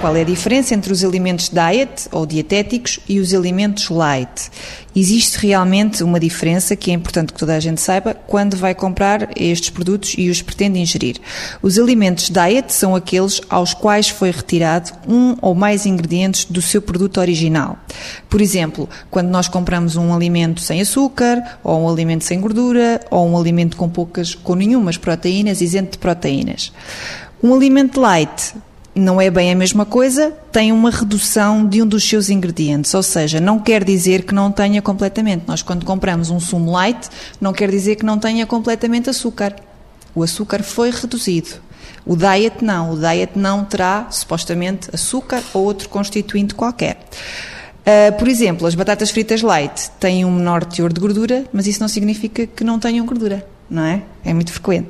Qual é a diferença entre os alimentos diet ou dietéticos e os alimentos light? Existe realmente uma diferença que é importante que toda a gente saiba quando vai comprar estes produtos e os pretende ingerir. Os alimentos diet são aqueles aos quais foi retirado um ou mais ingredientes do seu produto original. Por exemplo, quando nós compramos um alimento sem açúcar, ou um alimento sem gordura, ou um alimento com poucas, com nenhumas proteínas, isento de proteínas. Um alimento light não é bem a mesma coisa, tem uma redução de um dos seus ingredientes, ou seja, não quer dizer que não tenha completamente. Nós, quando compramos um sumo light, não quer dizer que não tenha completamente açúcar. O açúcar foi reduzido. O diet não. O diet não terá, supostamente, açúcar ou outro constituinte qualquer. Uh, por exemplo, as batatas fritas light têm um menor teor de gordura, mas isso não significa que não tenham gordura, não é? É muito frequente.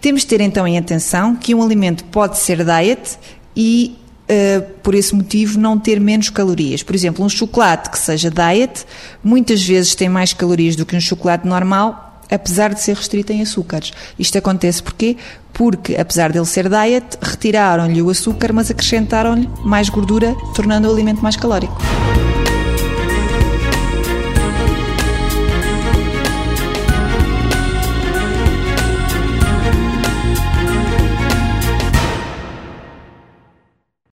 Temos de ter então em atenção que um alimento pode ser diet e Uh, por esse motivo, não ter menos calorias. Por exemplo, um chocolate que seja diet, muitas vezes tem mais calorias do que um chocolate normal, apesar de ser restrito em açúcares. Isto acontece porquê? Porque, apesar dele ser diet, retiraram-lhe o açúcar, mas acrescentaram-lhe mais gordura, tornando o alimento mais calórico.